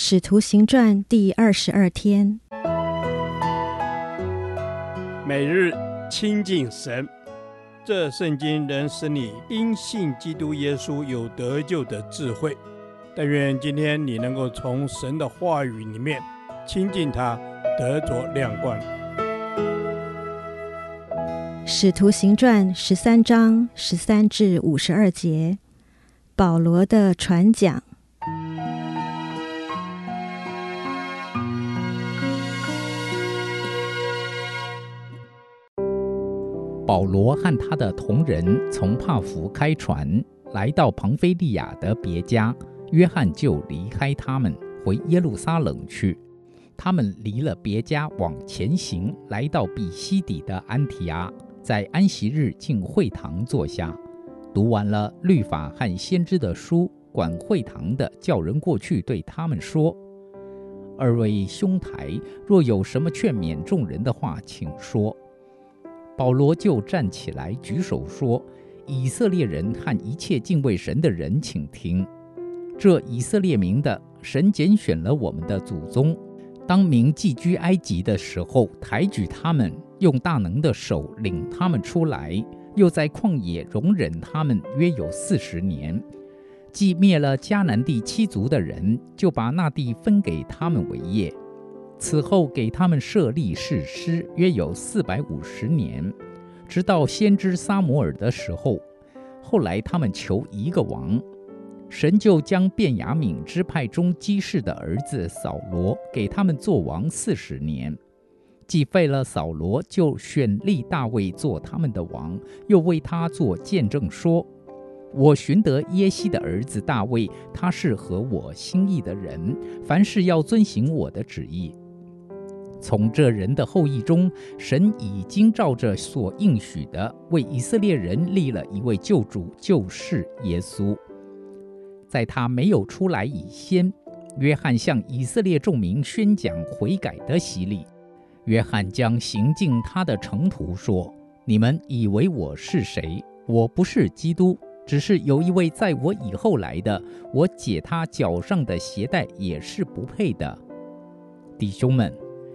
使徒行传第二十二天，每日亲近神，这圣经能使你因信基督耶稣有得救的智慧。但愿今天你能够从神的话语里面亲近他，得着亮光。使徒行传十三章十三至五十二节，保罗的传讲。保罗和他的同人从帕福开船来到庞菲利亚的别家，约翰就离开他们回耶路撒冷去。他们离了别家往前行，来到比西底的安提阿，在安息日进会堂坐下，读完了律法和先知的书。管会堂的叫人过去对他们说：“二位兄台，若有什么劝勉众人的话，请说。”保罗就站起来举手说：“以色列人和一切敬畏神的人，请听！这以色列民的神拣选了我们的祖宗，当民寄居埃及的时候，抬举他们，用大能的手领他们出来，又在旷野容忍他们约有四十年。既灭了迦南地七族的人，就把那地分给他们为业。”此后给他们设立誓师，约有四百五十年，直到先知撒母耳的时候。后来他们求一个王，神就将便雅悯支派中基士的儿子扫罗给他们做王四十年。既废了扫罗，就选立大卫做他们的王，又为他做见证说：“我寻得耶西的儿子大卫，他是合我心意的人，凡事要遵行我的旨意。”从这人的后裔中，神已经照着所应许的，为以色列人立了一位救主，就是耶稣。在他没有出来以先，约翰向以色列众民宣讲悔改的洗礼。约翰将行进他的城途说：“你们以为我是谁？我不是基督，只是有一位在我以后来的，我解他脚上的鞋带也是不配的。”弟兄们。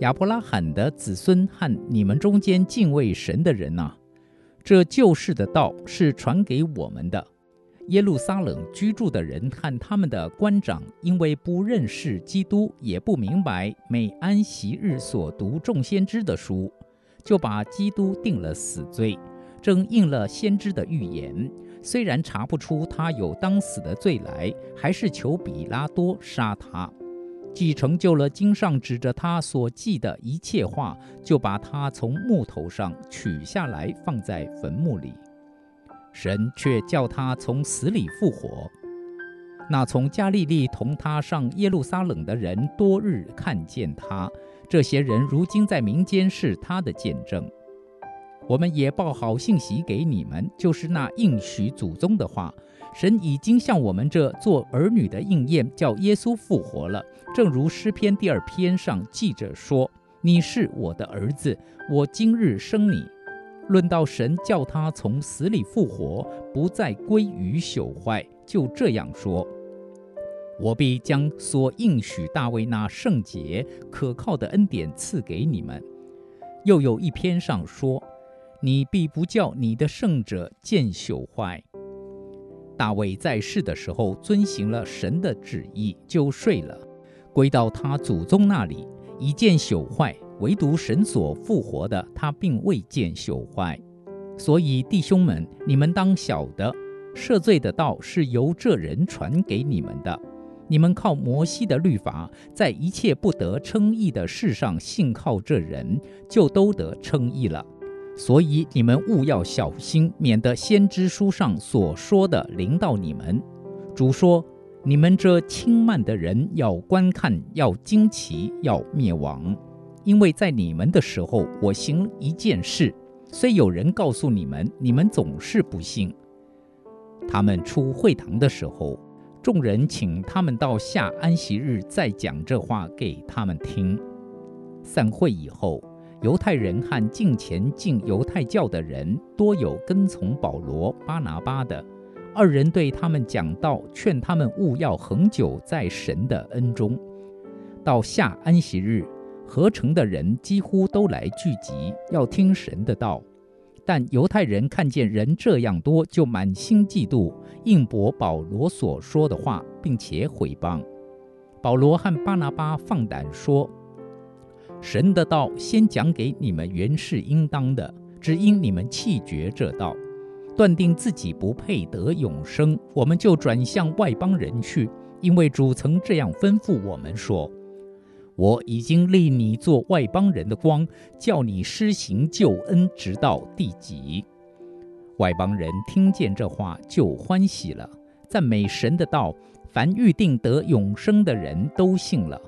亚伯拉罕的子孙和你们中间敬畏神的人呐，这救世的道是传给我们的。耶路撒冷居住的人和他们的官长，因为不认识基督，也不明白每安息日所读众先知的书，就把基督定了死罪，正应了先知的预言。虽然查不出他有当死的罪来，还是求彼拉多杀他。既成就了经上指着他所记的一切话，就把他从木头上取下来，放在坟墓里。神却叫他从死里复活。那从加利利同他上耶路撒冷的人，多日看见他。这些人如今在民间是他的见证。我们也报好信息给你们，就是那应许祖宗的话。神已经向我们这做儿女的应验，叫耶稣复活了。正如诗篇第二篇上记着说：“你是我的儿子，我今日生你。”论到神叫他从死里复活，不再归于朽坏，就这样说：“我必将所应许大卫那圣洁可靠的恩典赐给你们。”又有一篇上说：“你必不叫你的圣者见朽坏。”大卫在世的时候遵行了神的旨意，就睡了，归到他祖宗那里，已见朽坏。唯独神所复活的，他并未见朽坏。所以弟兄们，你们当晓得，赦罪的道是由这人传给你们的。你们靠摩西的律法，在一切不得称义的事上信靠这人，就都得称义了。所以你们务要小心，免得先知书上所说的临到你们。主说：“你们这轻慢的人，要观看，要惊奇，要灭亡。因为在你们的时候，我行一件事，虽有人告诉你们，你们总是不信。”他们出会堂的时候，众人请他们到下安息日再讲这话给他们听。散会以后。犹太人和敬虔进犹太教的人，多有跟从保罗、巴拿巴的。二人对他们讲道，劝他们勿要恒久在神的恩中，到下安息日，合城的人几乎都来聚集，要听神的道。但犹太人看见人这样多，就满心嫉妒，应驳保罗所说的话，并且毁谤。保罗和巴拿巴放胆说：“神的道先讲给你们原是应当的，只因你们弃绝这道，断定自己不配得永生，我们就转向外邦人去，因为主曾这样吩咐我们说。”我已经立你做外邦人的光，叫你施行救恩，直到地极。外邦人听见这话就欢喜了，赞美神的道。凡预定得永生的人都信了。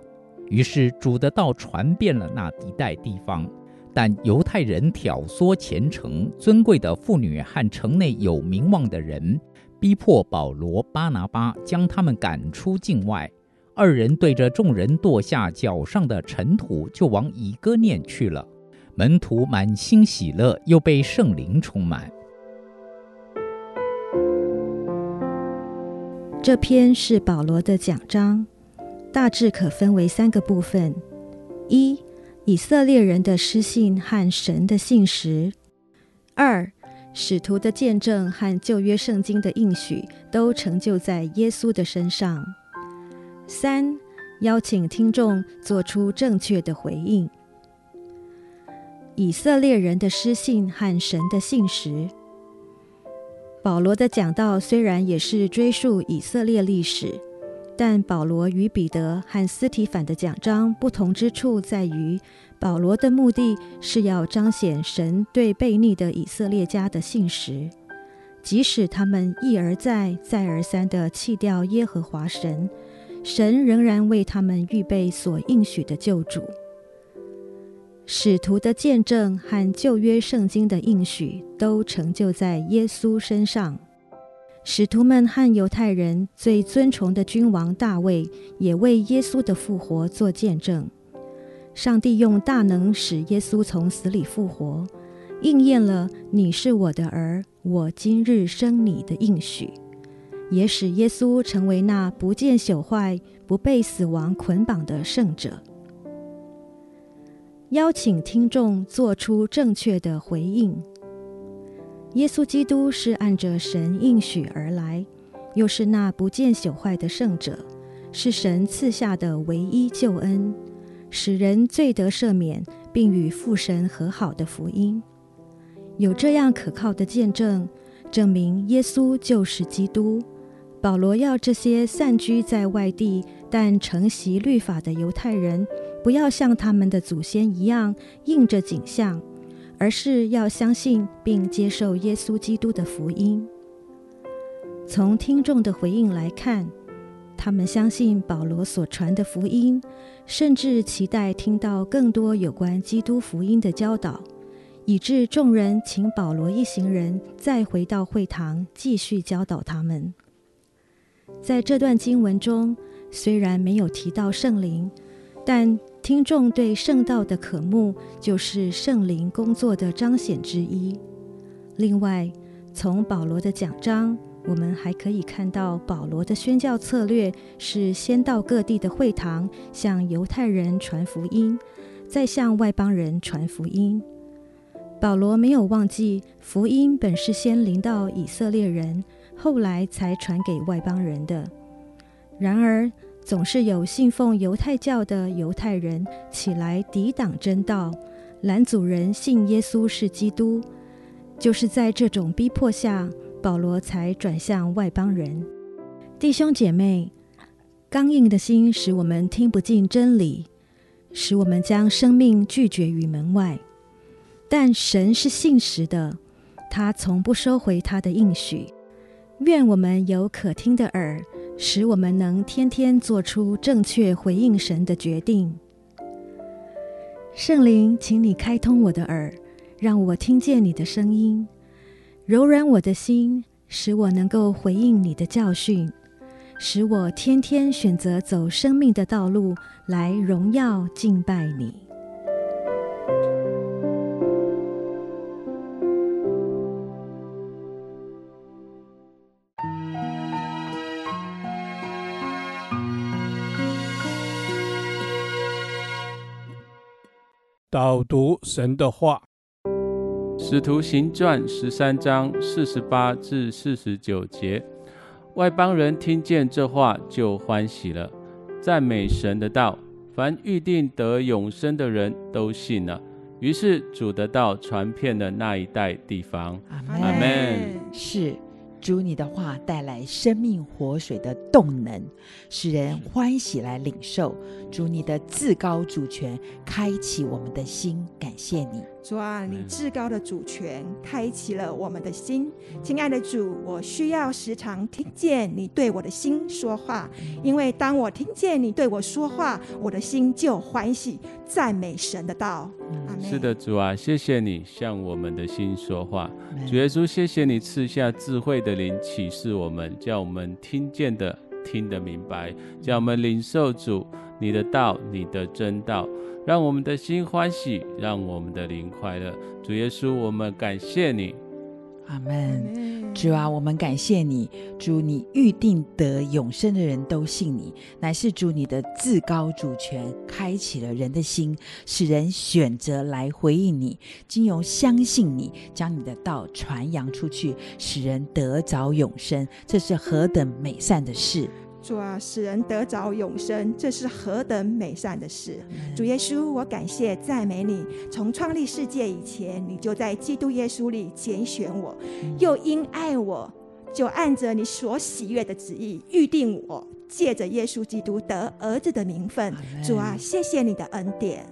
于是主的道传遍了那一带地方。但犹太人挑唆虔诚尊贵的妇女和城内有名望的人，逼迫保罗、巴拿巴，将他们赶出境外。二人对着众人跺下脚上的尘土，就往以哥念去了。门徒满心喜乐，又被圣灵充满。这篇是保罗的讲章，大致可分为三个部分：一、以色列人的失信和神的信实；二、使徒的见证和旧约圣经的应许都成就在耶稣的身上。三、邀请听众做出正确的回应。以色列人的失信和神的信实。保罗的讲道虽然也是追溯以色列历史，但保罗与彼得和斯提反的讲章不同之处在于，保罗的目的是要彰显神对悖逆的以色列家的信实，即使他们一而再、再而三地弃掉耶和华神。神仍然为他们预备所应许的救主。使徒的见证和旧约圣经的应许都成就在耶稣身上。使徒们和犹太人最尊崇的君王大卫也为耶稣的复活做见证。上帝用大能使耶稣从死里复活，应验了“你是我的儿，我今日生你”的应许。也使耶稣成为那不见朽坏、不被死亡捆绑的圣者。邀请听众做出正确的回应。耶稣基督是按着神应许而来，又是那不见朽坏的圣者，是神赐下的唯一救恩，使人罪得赦免，并与父神和好的福音。有这样可靠的见证，证明耶稣就是基督。保罗要这些散居在外地但承袭律法的犹太人，不要像他们的祖先一样印着景象，而是要相信并接受耶稣基督的福音。从听众的回应来看，他们相信保罗所传的福音，甚至期待听到更多有关基督福音的教导，以致众人请保罗一行人再回到会堂继续教导他们。在这段经文中，虽然没有提到圣灵，但听众对圣道的渴慕就是圣灵工作的彰显之一。另外，从保罗的讲章，我们还可以看到保罗的宣教策略是先到各地的会堂，向犹太人传福音，再向外邦人传福音。保罗没有忘记，福音本是先临到以色列人。后来才传给外邦人的。然而，总是有信奉犹太教的犹太人起来抵挡真道，拦阻人信耶稣是基督。就是在这种逼迫下，保罗才转向外邦人。弟兄姐妹，刚硬的心使我们听不进真理，使我们将生命拒绝于门外。但神是信实的，他从不收回他的应许。愿我们有可听的耳，使我们能天天做出正确回应神的决定。圣灵，请你开通我的耳，让我听见你的声音，柔软我的心，使我能够回应你的教训，使我天天选择走生命的道路，来荣耀敬拜你。导读神的话，《使徒行传》十三章四十八至四十九节，外邦人听见这话就欢喜了，赞美神的道。凡预定得永生的人都信了。于是主的道传遍了那一带地方。阿门。是。主，你的话带来生命活水的动能，使人欢喜来领受。主，你的至高主权开启我们的心，感谢你。主啊，你至高的主权开启了我们的心。亲爱的主，我需要时常听见你对我的心说话，因为当我听见你对我说话，我的心就欢喜，赞美神的道。是的，主啊，谢谢你向我们的心说话。主耶稣，谢谢你赐下智慧的灵启示我们，叫我们听见的听得明白，叫我们领受主你的道，你的真道，让我们的心欢喜，让我们的灵快乐。主耶稣，我们感谢你。阿门，主啊，我们感谢你，主，你预定得永生的人都信你，乃是主你的至高主权开启了人的心，使人选择来回应你，经由相信你，将你的道传扬出去，使人得着永生，这是何等美善的事！主啊，使人得着永生，这是何等美善的事！主耶稣，我感谢赞美你。从创立世界以前，你就在基督耶稣里拣选我，又因爱我，就按着你所喜悦的旨意预定我，借着耶稣基督得儿子的名分。主啊，谢谢你的恩典。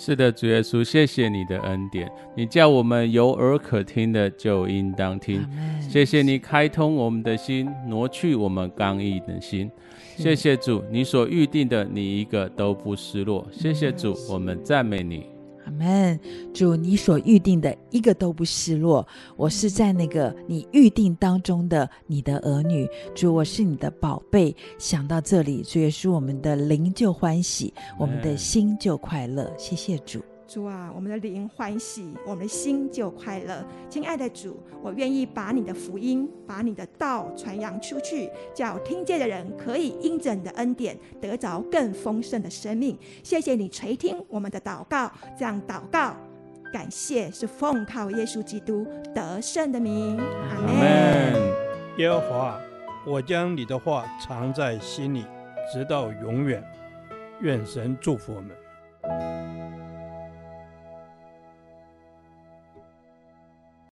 是的，主耶稣，谢谢你的恩典。你叫我们有耳可听的，就应当听。谢谢你开通我们的心，挪去我们刚毅的心。谢谢主，你所预定的，你一个都不失落。谢谢主，我们赞美你。阿门，主，你所预定的一个都不失落。我是在那个你预定当中的你的儿女，主，我是你的宝贝。想到这里，主也是，我们的灵就欢喜，我们的心就快乐。谢谢主。主啊，我们的灵欢喜，我们的心就快乐。亲爱的主，我愿意把你的福音、把你的道传扬出去，叫听见的人可以因着你的恩典得着更丰盛的生命。谢谢你垂听我们的祷告，这样祷告，感谢是奉靠耶稣基督得胜的名。阿门。耶和华，我将你的话藏在心里，直到永远。愿神祝福我们。